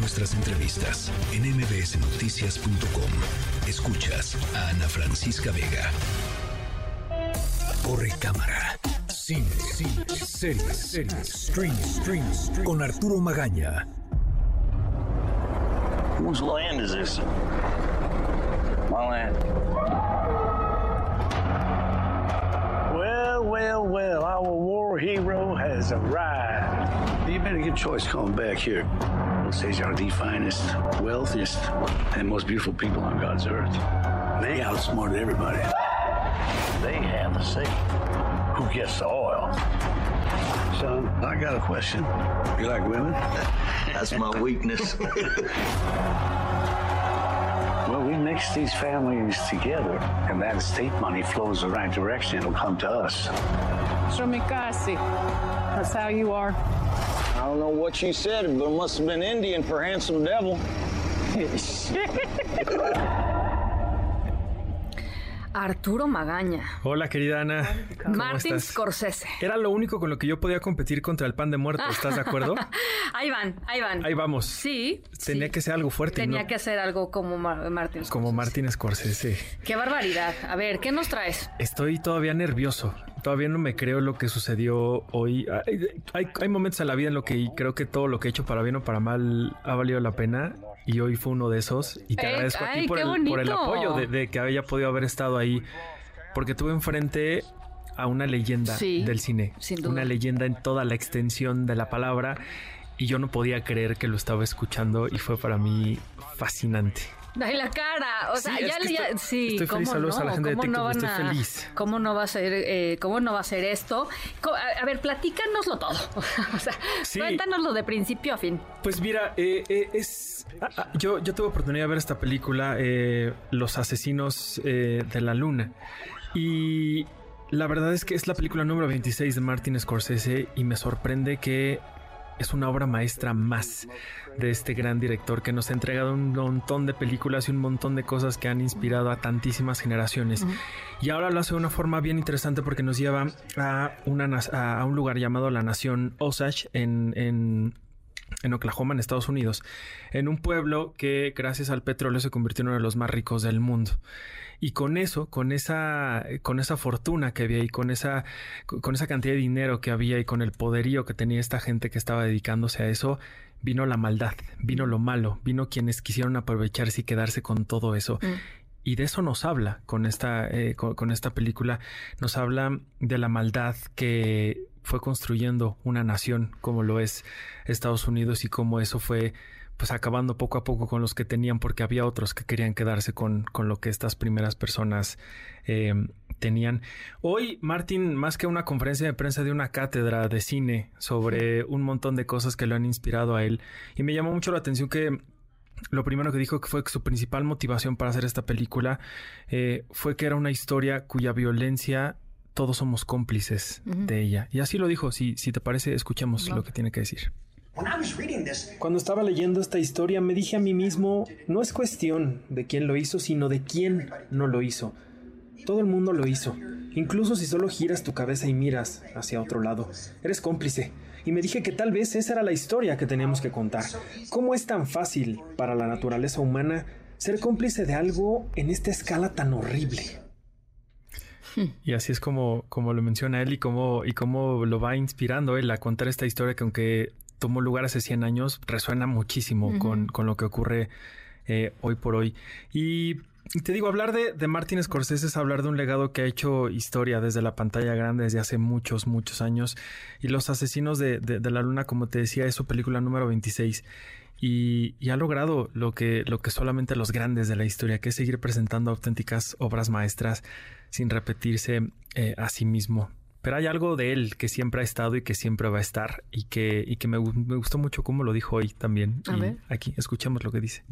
nuestras entrevistas en mbsnoticias.com. Escuchas a Ana Francisca Vega. Corre cámara. Cine, cine, series, series, stream, stream, stream. Con Arturo Magaña. Whose land is this? My land. Well, well, well, our war hero has arrived. You made a good choice coming back here. Those are the finest, wealthiest, and most beautiful people on God's earth. They outsmarted everybody. They have the say. Who gets the oil? Son, I got a question. You like women? That's my weakness. Well, we mix these families together, and that estate money flows the right direction. It'll come to us. Stromikasi. That's how you are. I don't know what she said, but it must have been Indian for handsome devil. Arturo Magaña. Hola, querida Ana. ¿Cómo Martin estás? Scorsese. Era lo único con lo que yo podía competir contra el pan de muerto. ¿Estás de acuerdo? ahí van, ahí van. Ahí vamos. Sí. Tenía sí. que ser algo fuerte. Tenía ¿no? que hacer algo como Mar- Martin Scorsese. Como Martin Scorsese. Qué barbaridad. A ver, ¿qué nos traes? Estoy todavía nervioso. Todavía no me creo lo que sucedió hoy. Hay, hay- hay momentos en la vida en lo que creo que todo lo que he hecho para bien o para mal ha valido la pena. Y hoy fue uno de esos. Y te Eh, agradezco a ti por el, por el bonito. apoyo de, de que haya podido haber estado ahí. Porque tuve enfrente a una leyenda Sí, del cine. sin duda. Una leyenda en toda la extensión de la palabra. Y yo no podía creer que lo estaba escuchando y fue para mí fascinante. Ay, la cara. O sea, Sí, es ya, que ya- estoy- sí, estoy feliz. ¿cómo Saludos no? a la gente de ¿Cómo TikTok, no van estoy a- feliz. ¿Cómo no va a ser, eh, cómo no va a ser esto? A, a ver, platícanoslo todo. o sea, Sí. cuéntanoslo de principio a fin. Pues mira, eh, eh, es ah, ah, yo, yo tuve oportunidad de ver esta película, Los Asesinos de la Luna. Y la verdad es que es la película número 26 de Martin Scorsese y me sorprende que es una obra maestra más de este gran director que nos ha entregado un montón de películas y un montón de cosas que han inspirado a tantísimas generaciones. Y ahora lo hace de una forma bien interesante porque nos lleva a, una, a un lugar llamado la Nación Osage en, en en Oklahoma, en Estados Unidos, en un pueblo que gracias al petróleo se convirtió en uno de los más ricos del mundo. Y con eso, con esa, con esa fortuna que había y con esa, con esa cantidad de dinero que había y con el poderío que tenía esta gente que estaba dedicándose a eso, vino la maldad, vino lo malo, vino quienes quisieron aprovecharse y quedarse con todo eso. Y de eso nos habla con esta, eh, con, con esta película. Nos habla de la maldad que fue construyendo una nación como lo es Estados Unidos y cómo eso fue pues acabando poco a poco con los que tenían porque había otros que querían quedarse con, con lo que estas primeras personas eh, tenían. Hoy Martin, más que una conferencia de prensa de una cátedra de cine sobre un montón de cosas que lo han inspirado a él y me llamó mucho la atención que lo primero que dijo que fue que su principal motivación para hacer esta película eh, fue que era una historia cuya violencia todos somos cómplices de ella. Y así lo dijo. Si, si te parece, escuchemos lo que tiene que decir. Cuando estaba leyendo esta historia me dije a mí mismo, no es cuestión de quién lo hizo, sino de quién no lo hizo. Todo el mundo lo hizo, incluso si solo giras tu cabeza y miras hacia otro lado. Eres cómplice. Y me dije que tal vez esa era la historia que teníamos que contar. ¿Cómo es tan fácil para la naturaleza humana ser cómplice de algo en esta escala tan horrible? Y así es como, como lo menciona él y cómo, y cómo lo va inspirando él a contar esta historia que aunque tomó lugar hace 100 años, resuena muchísimo con, con lo que ocurre eh, hoy por hoy. Y y te digo, hablar de, de Martin Scorsese es hablar de un legado que ha hecho historia desde la pantalla grande desde hace muchos, muchos años. Y Los Asesinos de, de- de la Luna, como te decía, es su película número 26. Y, y ha logrado lo que, lo que solamente los grandes de la historia, que es seguir presentando auténticas obras maestras sin repetirse eh, a sí mismo. Pero hay algo de él que siempre ha estado y que siempre va a estar y que, y que me, gu- me gustó mucho cómo lo dijo hoy también. A y ver. aquí escuchamos lo que dice.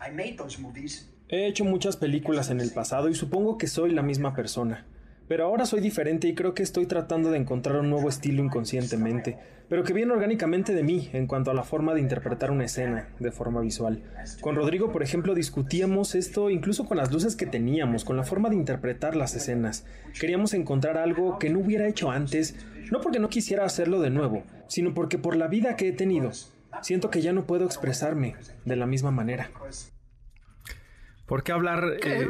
I made those movies. He hecho muchas películas en el pasado y supongo que soy la misma persona. Pero ahora soy diferente y creo que estoy tratando de encontrar un nuevo estilo inconscientemente, pero que viene orgánicamente de mí en cuanto a la forma de interpretar una escena de forma visual. Con Rodrigo, por ejemplo, discutíamos esto incluso con las luces que teníamos, con la forma de interpretar las escenas. Queríamos encontrar algo que no hubiera hecho antes, no porque no quisiera hacerlo de nuevo, sino porque por la vida que he tenido, siento que ya no puedo expresarme de la misma manera. ¿Por qué hablar? Eh,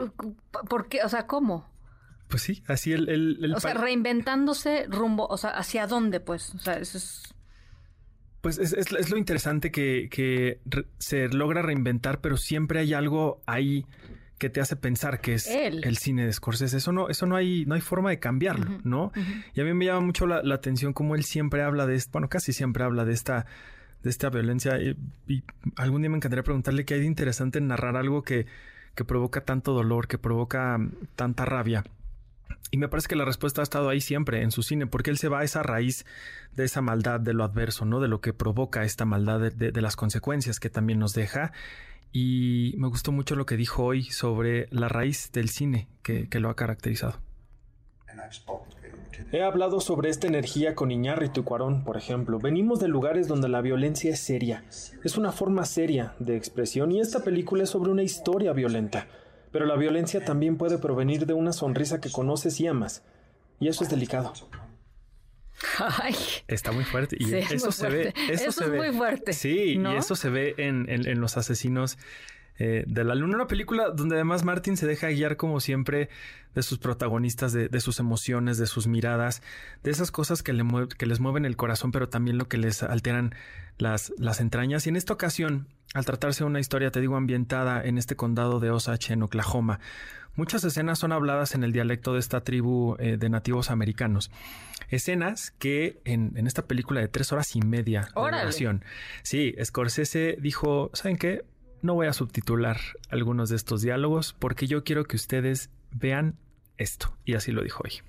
¿Por qué? O sea, ¿cómo? Pues sí, así el... el, o sea, reinventándose rumbo, o sea, ¿hacia dónde, pues? O sea, eso es... Pues es, es, lo interesante que, que se logra reinventar, pero siempre hay algo ahí que te hace pensar que es el cine de Scorsese. Eso no, eso no hay, no hay forma de cambiarlo, ¿no? Y a mí me llama mucho la, atención cómo él siempre habla de esto, bueno, casi siempre habla de esta, de esta violencia. Y, y, algún día me encantaría preguntarle qué hay de interesante en narrar algo que, que provoca tanto dolor, que provoca tanta rabia. Y me parece que la respuesta ha estado ahí siempre en su cine, porque él se va a esa raíz de esa maldad, de lo adverso, ¿no? De lo que provoca esta maldad, de, las consecuencias que también nos deja. Y me gustó mucho lo que dijo hoy sobre la raíz del cine que, que lo ha caracterizado. He hablado sobre esta energía con Iñárritu y Cuarón, por ejemplo. Venimos de lugares donde la violencia es seria. Es una forma seria de expresión y esta película es sobre una historia violenta. Pero la violencia también puede provenir de una sonrisa que conoces y amas. Y eso es delicado. Ay. Está muy fuerte. Y eso se ve. Eso, se es ve. muy fuerte. Sí, y eso se ve en, en los asesinos eh, de la luna. Una película donde además Martin se deja guiar como siempre de sus protagonistas, de, sus emociones, de sus miradas, de esas cosas que, le que les mueven el corazón, pero también lo que les alteran las, las entrañas. Y en esta ocasión, al tratarse de una historia, te digo, ambientada en este condado de Osage, en Oklahoma, muchas escenas son habladas en el dialecto de esta tribu de eh, nativos americanos. Escenas que en, en, esta película de tres horas y media de duración. Sí, Scorsese dijo, ¿saben qué? No voy a subtitular algunos de estos diálogos porque yo quiero que ustedes vean esto. Y así lo dijo hoy.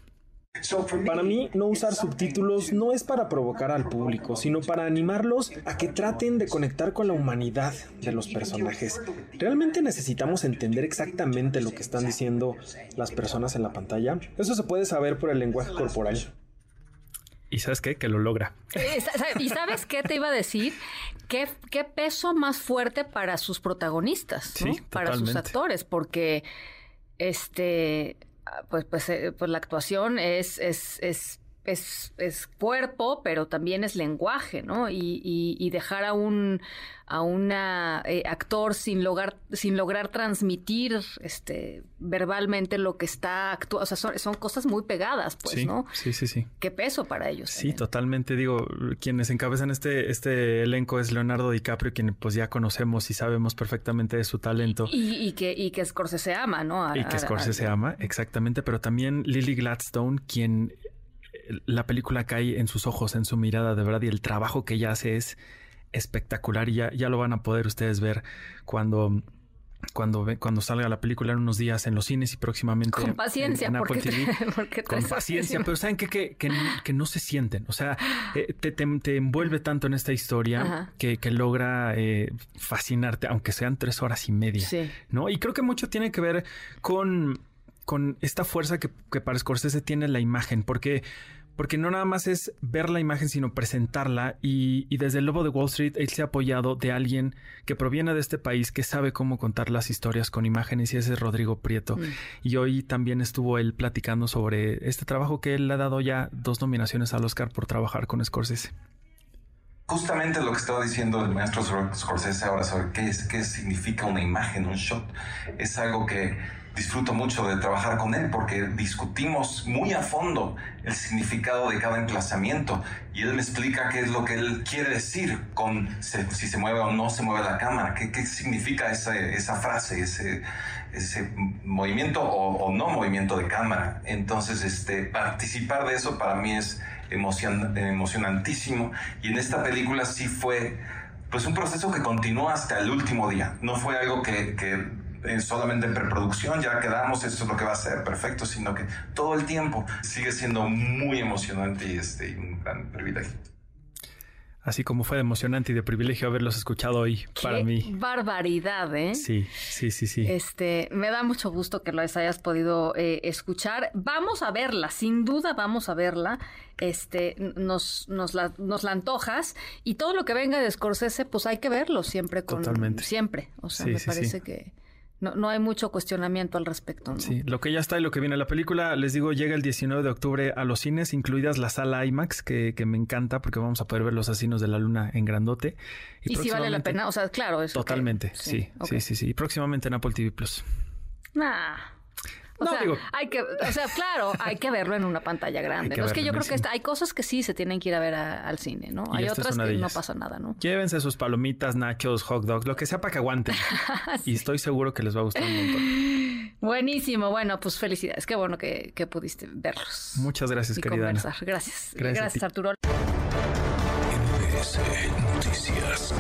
Para mí, no usar subtítulos no es para provocar al público, sino para animarlos a que traten de conectar con la humanidad de los personajes. ¿Realmente necesitamos entender exactamente lo que están diciendo las personas en la pantalla? Eso se puede saber por el lenguaje corporal. ¿Y sabes qué? Que lo logra. Eh, ¿Y sabes qué te iba a decir? ¿Qué, qué peso más fuerte para sus protagonistas, para sus actores? Porque este pues, pues, eh, pues la actuación es, es, es es, es, cuerpo, pero también es lenguaje, ¿no? Y, y, dejar a un a una eh, actor sin lograr sin lograr transmitir este verbalmente lo que está actuando, o sea, son, son, cosas muy pegadas, pues, ¿no? Sí, sí, sí. Qué peso para ellos. Sí, totalmente. Digo, quienes encabezan este este elenco es Leonardo DiCaprio, quien pues ya conocemos y sabemos perfectamente de su talento. Y, que y que Scorsese ama, ¿no? y que Scorsese ama, exactamente. Pero también Lily Gladstone, quien la película cae en sus ojos, en su mirada, de verdad, y el trabajo que ella hace es espectacular y ya, ya lo van a poder ustedes ver cuando cuando, cuando salga la película en unos días en los cines y próximamente con paciencia porque, con paciencia pero saben que, que, que, no se sienten o sea eh, te, te, envuelve tanto en esta historia que, que, logra eh, fascinarte aunque sean tres horas y media no y creo que mucho tiene que ver con con esta fuerza que, que para Scorsese tiene la imagen, porque, porque no nada más es ver la imagen, sino presentarla. Y, desde el Lobo de Wall Street, él se ha apoyado de alguien que proviene de este país, que sabe cómo contar las historias con imágenes, y ese es Rodrigo Prieto. Mm. Y hoy también estuvo él platicando sobre este trabajo que él ha dado ya dos nominaciones al Oscar por trabajar con Scorsese justamente lo que estaba diciendo el maestro Scorsese ahora sobre qué, es, qué significa una imagen, un shot, es algo que disfruto mucho de trabajar con él porque discutimos muy a fondo el significado de cada emplazamiento y él me explica qué es lo que él quiere decir con si se mueve o no se mueve la cámara, qué, qué significa esa, esa frase, ese, ese movimiento o, no movimiento de cámara. Entonces, este, participar de eso para mí es emocion, emocionantísimo y en esta película sí fue pues un proceso que continuó hasta el último día. No fue algo que solamente en preproducción, ya quedamos, esto es lo que va a ser, perfecto, sino que todo el tiempo sigue siendo muy emocionante y, este, un gran privilegio. Así como fue emocionante y de privilegio haberlos escuchado hoy para mí. Barbaridad, ¿eh? Sí, sí, sí, sí. Este, me da mucho gusto que los hayas podido eh, escuchar. Vamos a verla, sin duda vamos a verla. Este, nos, nos la, nos la antojas y todo lo que venga de Scorsese, pues hay que verlo siempre con. Totalmente. Siempre. O sea, me parece que no, no hay mucho cuestionamiento al respecto. ¿no? Sí, lo que ya está y lo que viene. La película, les digo, llega el 19 de octubre a los cines, incluidas la sala IMAX, que, que me encanta porque vamos a poder ver los asesinos de la luna en grandote. Y, si vale la pena, o sea, claro, eso. Totalmente, sí, sí, sí, sí, Y próximamente en Apple TV Plus. Nah. O sea, hay que, o sea, claro, hay que verlo en una pantalla grande. ¿no? Es que yo creo que hay cosas que sí se tienen que ir a ver al cine, ¿no? hay otras que no pasa nada, ¿no? Llévense sus palomitas, nachos, hot dogs, lo que sea para que aguanten. Y estoy seguro que les va a gustar un montón. Buenísimo. Bueno, pues felicidades. Qué bueno que, pudiste verlos. Muchas gracias, querida. Gracias. Gracias, gracias Arturo. Noticias.